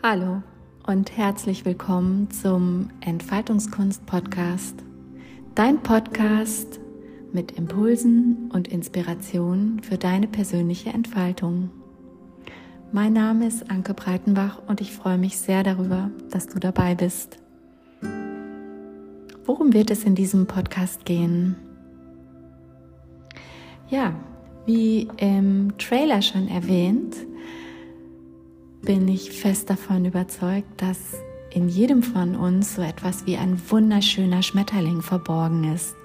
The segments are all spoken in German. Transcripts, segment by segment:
Hallo und herzlich willkommen zum Entfaltungskunst-Podcast. Dein Podcast mit Impulsen und Inspirationen für deine persönliche Entfaltung. Mein Name ist Anke Breitenbach und ich freue mich sehr darüber, dass du dabei bist. Worum wird es in diesem Podcast gehen? Ja, wie im Trailer schon erwähnt, bin ich fest davon überzeugt, dass in jedem von uns so etwas wie ein wunderschöner Schmetterling verborgen ist.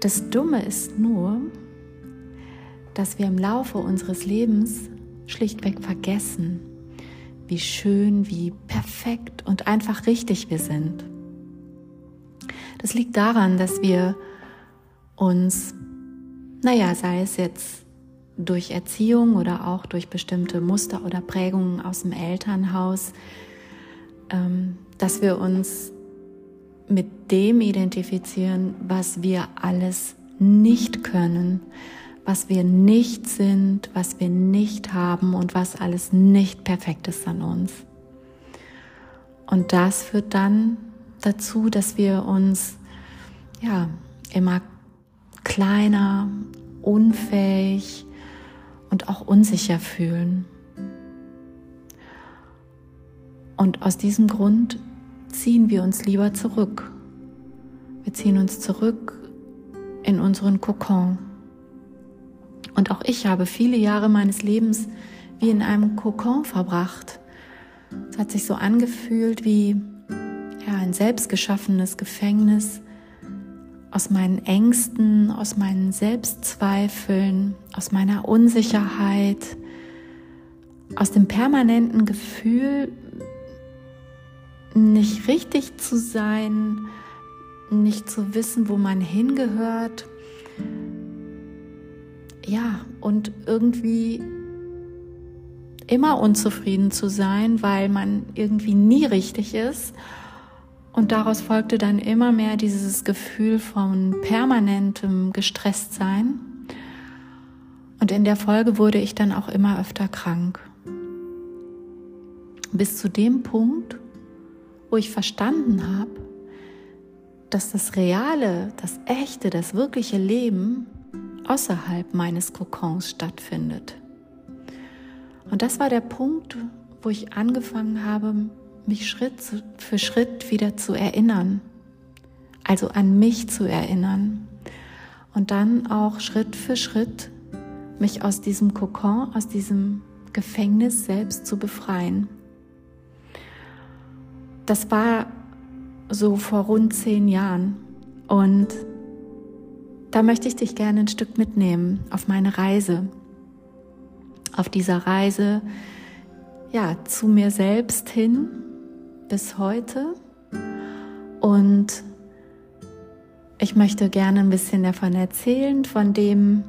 Das Dumme ist nur, dass wir im Laufe unseres Lebens schlichtweg vergessen, wie schön, wie perfekt und einfach richtig wir sind. Das liegt daran, dass wir uns, naja, sei es jetzt durch Erziehung oder auch durch bestimmte Muster oder Prägungen aus dem Elternhaus, ähm, dass wir uns mit dem identifizieren, was wir alles nicht können, was wir nicht sind, was wir nicht haben und was alles nicht perfekt ist an uns. Und das führt dann dazu, dass wir uns ja immer kleiner, unfähig, und auch unsicher fühlen. Und aus diesem Grund ziehen wir uns lieber zurück. Wir ziehen uns zurück in unseren Kokon. Und auch ich habe viele Jahre meines Lebens wie in einem Kokon verbracht. Es hat sich so angefühlt wie ja, ein selbstgeschaffenes Gefängnis, aus meinen Ängsten, aus meinen Selbstzweifeln, aus meiner Unsicherheit, aus dem permanenten Gefühl, nicht richtig zu sein, nicht zu wissen, wo man hingehört. Ja, und irgendwie immer unzufrieden zu sein, weil man irgendwie nie richtig ist und daraus folgte dann immer mehr dieses Gefühl von permanentem Gestresstsein. Und in der Folge wurde ich dann auch immer öfter krank. Bis zu dem Punkt, wo ich verstanden habe, dass das reale, das echte, das wirkliche Leben außerhalb meines Kokons stattfindet. Und das war der Punkt, wo ich angefangen habe, mich Schritt für Schritt wieder zu erinnern, also an mich zu erinnern und dann auch Schritt für Schritt mich aus diesem Kokon, aus diesem Gefängnis selbst zu befreien. Das war so vor rund zehn Jahren und da möchte ich dich gerne ein Stück mitnehmen auf meine Reise. Auf dieser Reise, ja, zu mir selbst hin, bis heute. Und ich möchte gerne ein bisschen davon erzählen, von dem,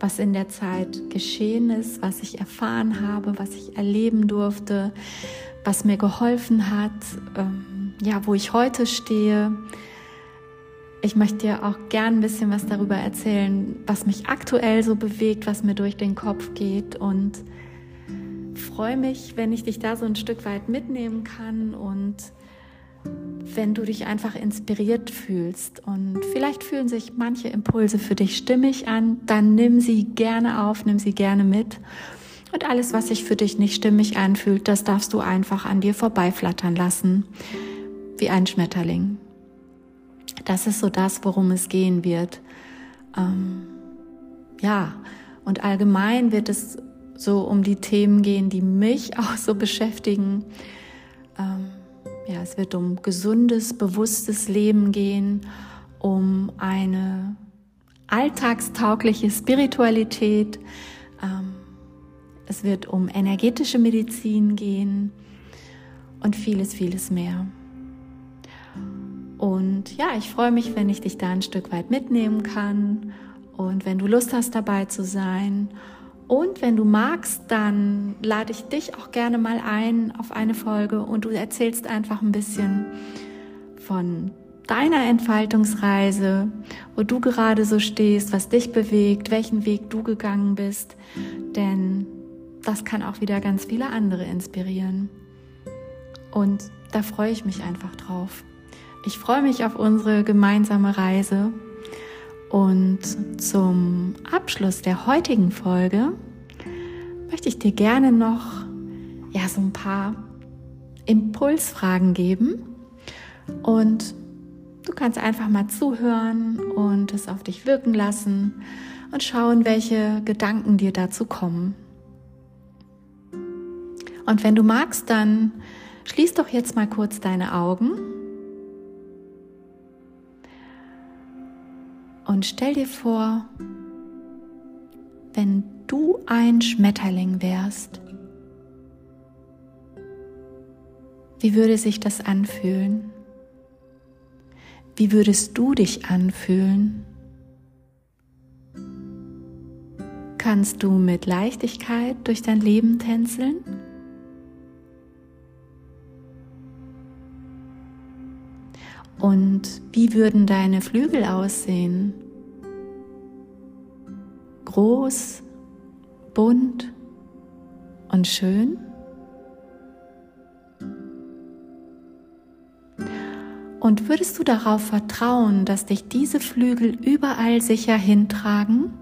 was in der Zeit geschehen ist, was ich erfahren habe, was ich erleben durfte, was mir geholfen hat, ähm, ja, wo ich heute stehe. Ich möchte dir auch gern ein bisschen was darüber erzählen, was mich aktuell so bewegt, was mir durch den Kopf geht und freue mich, wenn ich dich da so ein Stück weit mitnehmen kann und wenn du dich einfach inspiriert fühlst. Und vielleicht fühlen sich manche Impulse für dich stimmig an, dann nimm sie gerne auf, nimm sie gerne mit. Und alles, was sich für dich nicht stimmig anfühlt, das darfst du einfach an dir vorbeiflattern lassen, wie ein Schmetterling. Das ist so das, worum es gehen wird. Ähm, ja, und allgemein wird es so um die Themen gehen, die mich auch so beschäftigen. Ähm, ja, es wird um gesundes, bewusstes Leben gehen, um eine alltagstaugliche Spiritualität. Ähm, es wird um energetische Medizin gehen und vieles, vieles mehr. Und ja, ich freue mich, wenn ich dich da ein Stück weit mitnehmen kann und wenn du Lust hast, dabei zu sein. Und wenn du magst, dann lade ich dich auch gerne mal ein auf eine Folge und du erzählst einfach ein bisschen von deiner Entfaltungsreise, wo du gerade so stehst, was dich bewegt, welchen Weg du gegangen bist. Denn das kann auch wieder ganz viele andere inspirieren. Und da freue ich mich einfach drauf. Ich freue mich auf unsere gemeinsame Reise. Und zum Abschluss der heutigen Folge möchte ich dir gerne noch ja so ein paar Impulsfragen geben und du kannst einfach mal zuhören und es auf dich wirken lassen und schauen, welche Gedanken dir dazu kommen. Und wenn du magst, dann schließ doch jetzt mal kurz deine Augen und stell dir vor, wenn du ein Schmetterling wärst, wie würde sich das anfühlen? Wie würdest du dich anfühlen? Kannst du mit Leichtigkeit durch dein Leben tänzeln? Und wie würden deine Flügel aussehen? Groß, bunt und schön? Und würdest du darauf vertrauen, dass dich diese Flügel überall sicher hintragen?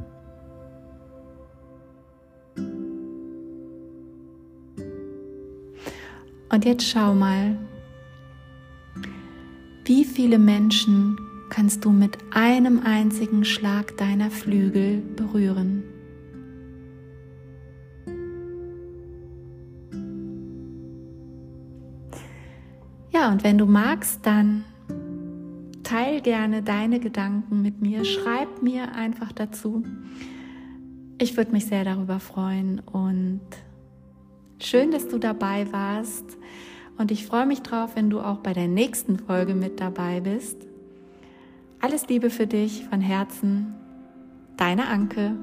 Und jetzt schau mal, wie viele Menschen kannst du mit einem einzigen Schlag deiner Flügel berühren? Ja, und wenn du magst, dann teil gerne deine Gedanken mit mir. Schreib mir einfach dazu. Ich würde mich sehr darüber freuen und schön, dass du dabei warst. Und ich freue mich drauf, wenn du auch bei der nächsten Folge mit dabei bist. Alles Liebe für dich von Herzen, deine Anke.